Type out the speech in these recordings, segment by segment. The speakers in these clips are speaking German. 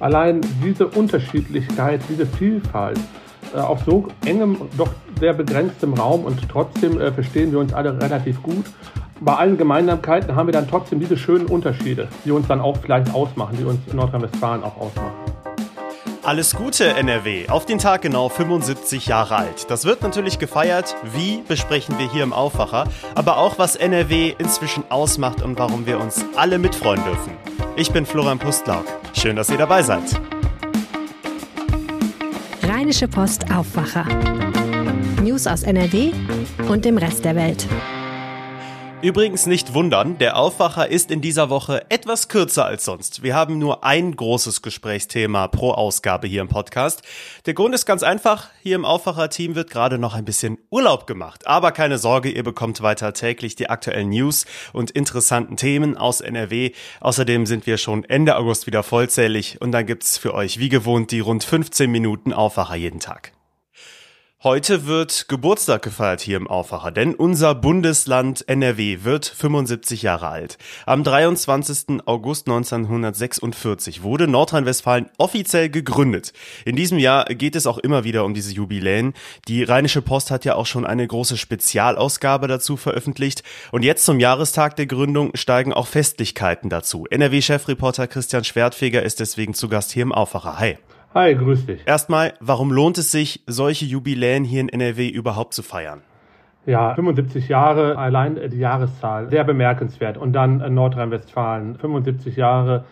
Allein diese Unterschiedlichkeit, diese Vielfalt äh, auf so engem, doch sehr begrenztem Raum und trotzdem äh, verstehen wir uns alle relativ gut. Bei allen Gemeinsamkeiten haben wir dann trotzdem diese schönen Unterschiede, die uns dann auch vielleicht ausmachen, die uns in Nordrhein-Westfalen auch ausmachen. Alles Gute, NRW. Auf den Tag genau 75 Jahre alt. Das wird natürlich gefeiert. Wie besprechen wir hier im Aufwacher? Aber auch, was NRW inzwischen ausmacht und warum wir uns alle mitfreuen dürfen. Ich bin Florian Pustlauk. Schön, dass ihr dabei seid. Rheinische Post Aufwacher. News aus NRW und dem Rest der Welt. Übrigens nicht wundern, der Aufwacher ist in dieser Woche etwas kürzer als sonst. Wir haben nur ein großes Gesprächsthema pro Ausgabe hier im Podcast. Der Grund ist ganz einfach, hier im Aufwacher-Team wird gerade noch ein bisschen Urlaub gemacht. Aber keine Sorge, ihr bekommt weiter täglich die aktuellen News und interessanten Themen aus NRW. Außerdem sind wir schon Ende August wieder vollzählig und dann gibt's für euch wie gewohnt die rund 15 Minuten Aufwacher jeden Tag. Heute wird Geburtstag gefeiert hier im Aufwacher, denn unser Bundesland NRW wird 75 Jahre alt. Am 23. August 1946 wurde Nordrhein-Westfalen offiziell gegründet. In diesem Jahr geht es auch immer wieder um diese Jubiläen. Die Rheinische Post hat ja auch schon eine große Spezialausgabe dazu veröffentlicht. Und jetzt zum Jahrestag der Gründung steigen auch Festlichkeiten dazu. NRW-Chefreporter Christian Schwertfeger ist deswegen zu Gast hier im Aufwacher. Hi. Hi, grüß dich. Erstmal, warum lohnt es sich, solche Jubiläen hier in NRW überhaupt zu feiern? Ja, 75 Jahre, allein die Jahreszahl, sehr bemerkenswert. Und dann Nordrhein-Westfalen, 75 Jahre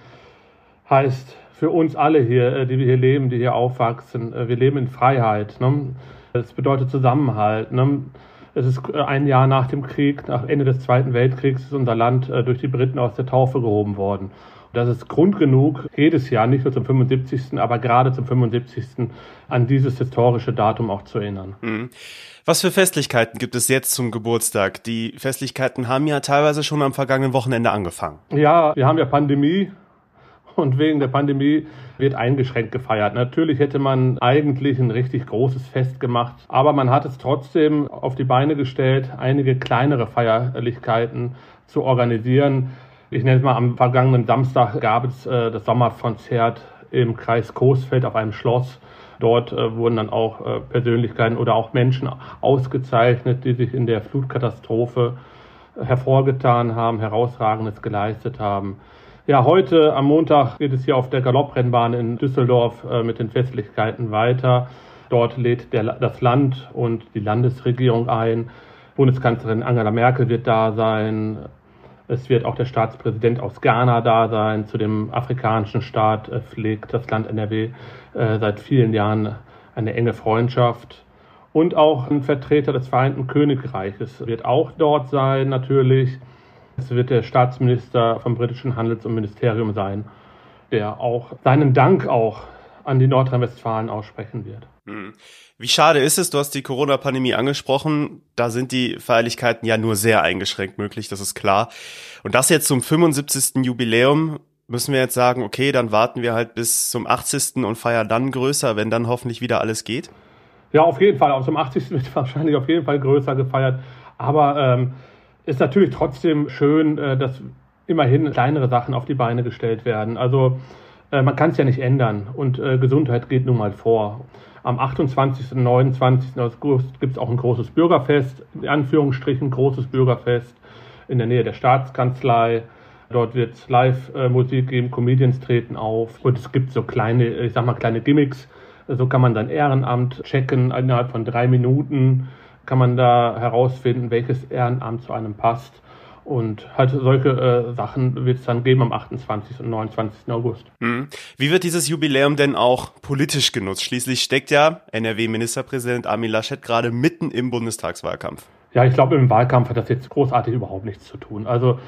heißt für uns alle hier, äh, die wir hier leben, die hier aufwachsen, äh, wir leben in Freiheit. Ne? Das bedeutet Zusammenhalt. Ne? Es ist äh, ein Jahr nach dem Krieg, nach Ende des Zweiten Weltkriegs, ist unser Land durch die Briten aus der Taufe gehoben worden. Das ist Grund genug, jedes Jahr, nicht nur zum 75., aber gerade zum 75. an dieses historische Datum auch zu erinnern. Mhm. Was für Festlichkeiten gibt es jetzt zum Geburtstag? Die Festlichkeiten haben ja teilweise schon am vergangenen Wochenende angefangen. Ja, wir haben ja Pandemie und wegen der Pandemie wird eingeschränkt gefeiert. Natürlich hätte man eigentlich ein richtig großes Fest gemacht, aber man hat es trotzdem auf die Beine gestellt, einige kleinere Feierlichkeiten zu organisieren. Ich nenne es mal, am vergangenen Samstag gab es äh, das Sommerkonzert im Kreis Coesfeld auf einem Schloss. Dort äh, wurden dann auch äh, Persönlichkeiten oder auch Menschen ausgezeichnet, die sich in der Flutkatastrophe hervorgetan haben, herausragendes geleistet haben. Ja, heute am Montag geht es hier auf der Galopprennbahn in Düsseldorf äh, mit den Festlichkeiten weiter. Dort lädt der, das Land und die Landesregierung ein. Bundeskanzlerin Angela Merkel wird da sein. Es wird auch der Staatspräsident aus Ghana da sein. Zu dem afrikanischen Staat pflegt das Land NRW äh, seit vielen Jahren eine enge Freundschaft. Und auch ein Vertreter des Vereinten Königreiches wird auch dort sein, natürlich. Es wird der Staatsminister vom britischen Handels- und Ministerium sein, der auch seinen Dank auch an die Nordrhein-Westfalen aussprechen wird. Hm. Wie schade ist es, du hast die Corona-Pandemie angesprochen, da sind die Feierlichkeiten ja nur sehr eingeschränkt möglich, das ist klar. Und das jetzt zum 75. Jubiläum müssen wir jetzt sagen, okay, dann warten wir halt bis zum 80. und feiern dann größer, wenn dann hoffentlich wieder alles geht? Ja, auf jeden Fall. Auch zum 80. wird wahrscheinlich auf jeden Fall größer gefeiert. Aber ähm, ist natürlich trotzdem schön, äh, dass immerhin kleinere Sachen auf die Beine gestellt werden. Also man kann es ja nicht ändern und äh, Gesundheit geht nun mal vor. Am 28. und 29. August gibt es auch ein großes Bürgerfest, in Anführungsstrichen großes Bürgerfest in der Nähe der Staatskanzlei. Dort wird es Live-Musik geben, Comedians treten auf und es gibt so kleine, ich sag mal, kleine Gimmicks. So kann man sein Ehrenamt checken. Innerhalb von drei Minuten kann man da herausfinden, welches Ehrenamt zu einem passt. Und halt solche äh, Sachen wird es dann geben am 28. und 29. August. Hm. Wie wird dieses Jubiläum denn auch politisch genutzt? Schließlich steckt ja NRW-Ministerpräsident Armin Laschet gerade mitten im Bundestagswahlkampf. Ja, ich glaube, im Wahlkampf hat das jetzt großartig überhaupt nichts zu tun. Also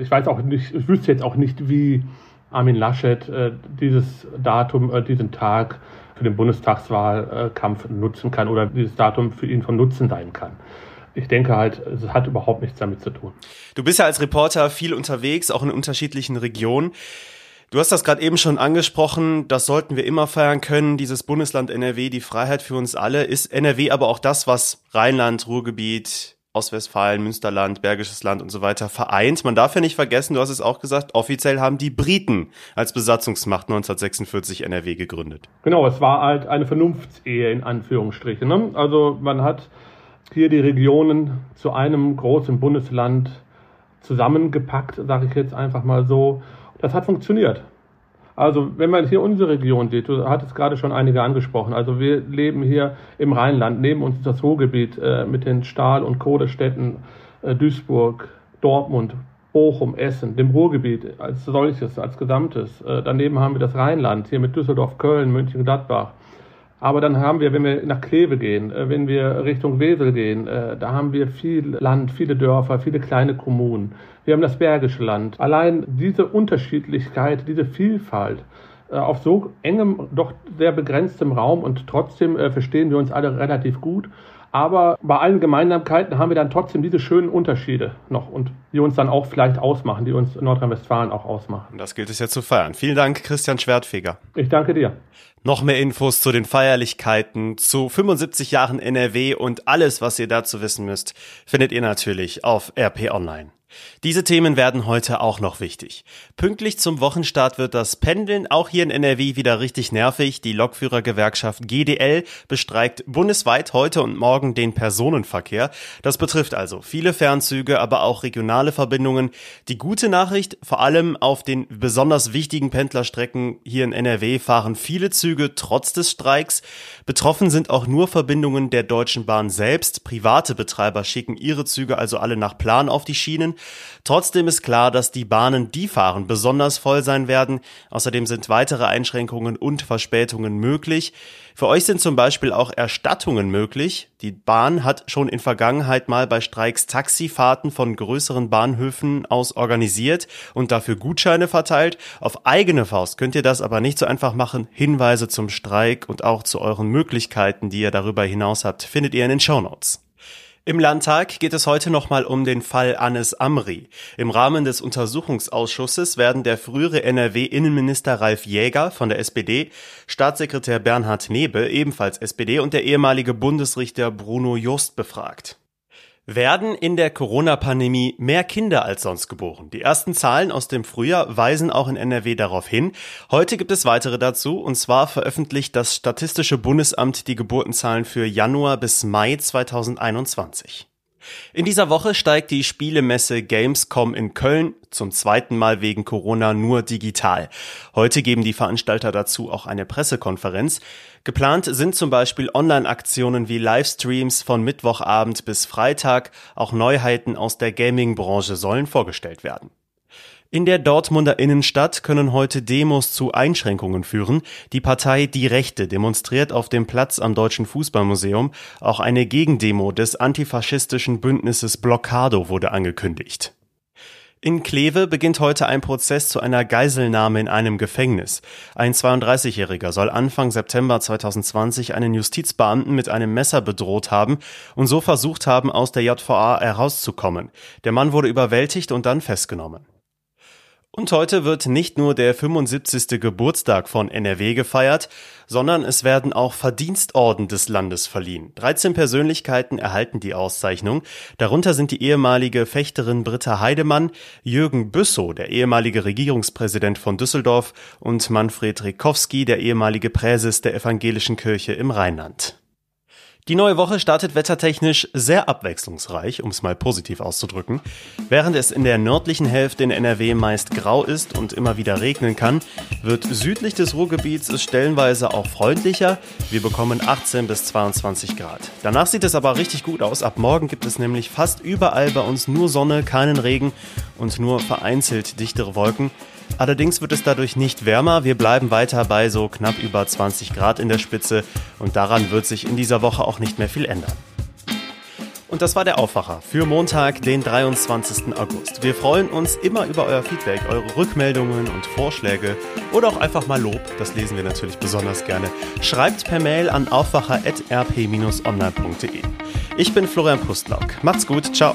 ich weiß auch nicht, ich wüsste jetzt auch nicht, wie Armin Laschet äh, dieses Datum, äh, diesen Tag für den Bundestagswahlkampf nutzen kann oder dieses Datum für ihn von Nutzen sein kann ich denke halt, es hat überhaupt nichts damit zu tun. Du bist ja als Reporter viel unterwegs, auch in unterschiedlichen Regionen. Du hast das gerade eben schon angesprochen, das sollten wir immer feiern können, dieses Bundesland NRW, die Freiheit für uns alle. Ist NRW aber auch das, was Rheinland, Ruhrgebiet, Ostwestfalen, Münsterland, Bergisches Land und so weiter vereint. Man darf ja nicht vergessen, du hast es auch gesagt, offiziell haben die Briten als Besatzungsmacht 1946 NRW gegründet. Genau, es war halt eine Vernunftsehe in Anführungsstrichen. Ne? Also man hat hier die Regionen zu einem großen Bundesland zusammengepackt, sage ich jetzt einfach mal so. Das hat funktioniert. Also wenn man hier unsere Region sieht, du hattest gerade schon einige angesprochen, also wir leben hier im Rheinland, neben uns das Ruhrgebiet äh, mit den Stahl- und Kohlestädten äh, Duisburg, Dortmund, Bochum, Essen, dem Ruhrgebiet als solches, als Gesamtes. Äh, daneben haben wir das Rheinland, hier mit Düsseldorf, Köln, München, Gladbach. Aber dann haben wir, wenn wir nach Kleve gehen, äh, wenn wir Richtung Wesel gehen, äh, da haben wir viel Land, viele Dörfer, viele kleine Kommunen. Wir haben das Bergische Land. Allein diese Unterschiedlichkeit, diese Vielfalt äh, auf so engem, doch sehr begrenztem Raum und trotzdem verstehen wir uns alle relativ gut. Aber bei allen Gemeinsamkeiten haben wir dann trotzdem diese schönen Unterschiede noch und die uns dann auch vielleicht ausmachen, die uns Nordrhein-Westfalen auch ausmachen. Das gilt es ja zu feiern. Vielen Dank, Christian Schwertfeger. Ich danke dir. Noch mehr Infos zu den Feierlichkeiten, zu 75 Jahren NRW und alles, was ihr dazu wissen müsst, findet ihr natürlich auf RP Online. Diese Themen werden heute auch noch wichtig. Pünktlich zum Wochenstart wird das Pendeln auch hier in NRW wieder richtig nervig. Die Lokführergewerkschaft GDL bestreikt bundesweit heute und morgen den Personenverkehr. Das betrifft also viele Fernzüge, aber auch regionale Verbindungen. Die gute Nachricht, vor allem auf den besonders wichtigen Pendlerstrecken hier in NRW fahren viele Züge trotz des Streiks. Betroffen sind auch nur Verbindungen der Deutschen Bahn selbst. Private Betreiber schicken ihre Züge also alle nach Plan auf die Schienen. Trotzdem ist klar, dass die Bahnen, die fahren, besonders voll sein werden. Außerdem sind weitere Einschränkungen und Verspätungen möglich. Für euch sind zum Beispiel auch Erstattungen möglich. Die Bahn hat schon in Vergangenheit mal bei Streiks Taxifahrten von größeren Bahnhöfen aus organisiert und dafür Gutscheine verteilt. Auf eigene Faust könnt ihr das aber nicht so einfach machen. Hinweise zum Streik und auch zu euren Möglichkeiten, die ihr darüber hinaus habt, findet ihr in den Show Notes. Im Landtag geht es heute nochmal um den Fall Anis Amri. Im Rahmen des Untersuchungsausschusses werden der frühere NRW-Innenminister Ralf Jäger von der SPD, Staatssekretär Bernhard Nebe, ebenfalls SPD, und der ehemalige Bundesrichter Bruno Just befragt. Werden in der Corona-Pandemie mehr Kinder als sonst geboren? Die ersten Zahlen aus dem Frühjahr weisen auch in NRW darauf hin. Heute gibt es weitere dazu, und zwar veröffentlicht das Statistische Bundesamt die Geburtenzahlen für Januar bis Mai 2021. In dieser Woche steigt die Spielemesse Gamescom in Köln zum zweiten Mal wegen Corona nur digital. Heute geben die Veranstalter dazu auch eine Pressekonferenz. Geplant sind zum Beispiel Online-Aktionen wie Livestreams von Mittwochabend bis Freitag. Auch Neuheiten aus der Gaming-Branche sollen vorgestellt werden. In der Dortmunder Innenstadt können heute Demos zu Einschränkungen führen. Die Partei Die Rechte demonstriert auf dem Platz am Deutschen Fußballmuseum. Auch eine Gegendemo des antifaschistischen Bündnisses Blockado wurde angekündigt. In Kleve beginnt heute ein Prozess zu einer Geiselnahme in einem Gefängnis. Ein 32-Jähriger soll Anfang September 2020 einen Justizbeamten mit einem Messer bedroht haben und so versucht haben, aus der JVA herauszukommen. Der Mann wurde überwältigt und dann festgenommen. Und heute wird nicht nur der 75. Geburtstag von NRW gefeiert, sondern es werden auch Verdienstorden des Landes verliehen. 13 Persönlichkeiten erhalten die Auszeichnung. Darunter sind die ehemalige Fechterin Britta Heidemann, Jürgen Büssow, der ehemalige Regierungspräsident von Düsseldorf und Manfred Rikowski, der ehemalige Präses der Evangelischen Kirche im Rheinland. Die neue Woche startet wettertechnisch sehr abwechslungsreich, um es mal positiv auszudrücken. Während es in der nördlichen Hälfte in NRW meist grau ist und immer wieder regnen kann, wird südlich des Ruhrgebiets es stellenweise auch freundlicher. Wir bekommen 18 bis 22 Grad. Danach sieht es aber richtig gut aus. Ab morgen gibt es nämlich fast überall bei uns nur Sonne, keinen Regen und nur vereinzelt dichtere Wolken. Allerdings wird es dadurch nicht wärmer. Wir bleiben weiter bei so knapp über 20 Grad in der Spitze und daran wird sich in dieser Woche auch nicht mehr viel ändern. Und das war der Aufwacher für Montag, den 23. August. Wir freuen uns immer über euer Feedback, eure Rückmeldungen und Vorschläge oder auch einfach mal Lob. Das lesen wir natürlich besonders gerne. Schreibt per Mail an aufwacher.rp-online.de. Ich bin Florian Pustlauk. Macht's gut. Ciao.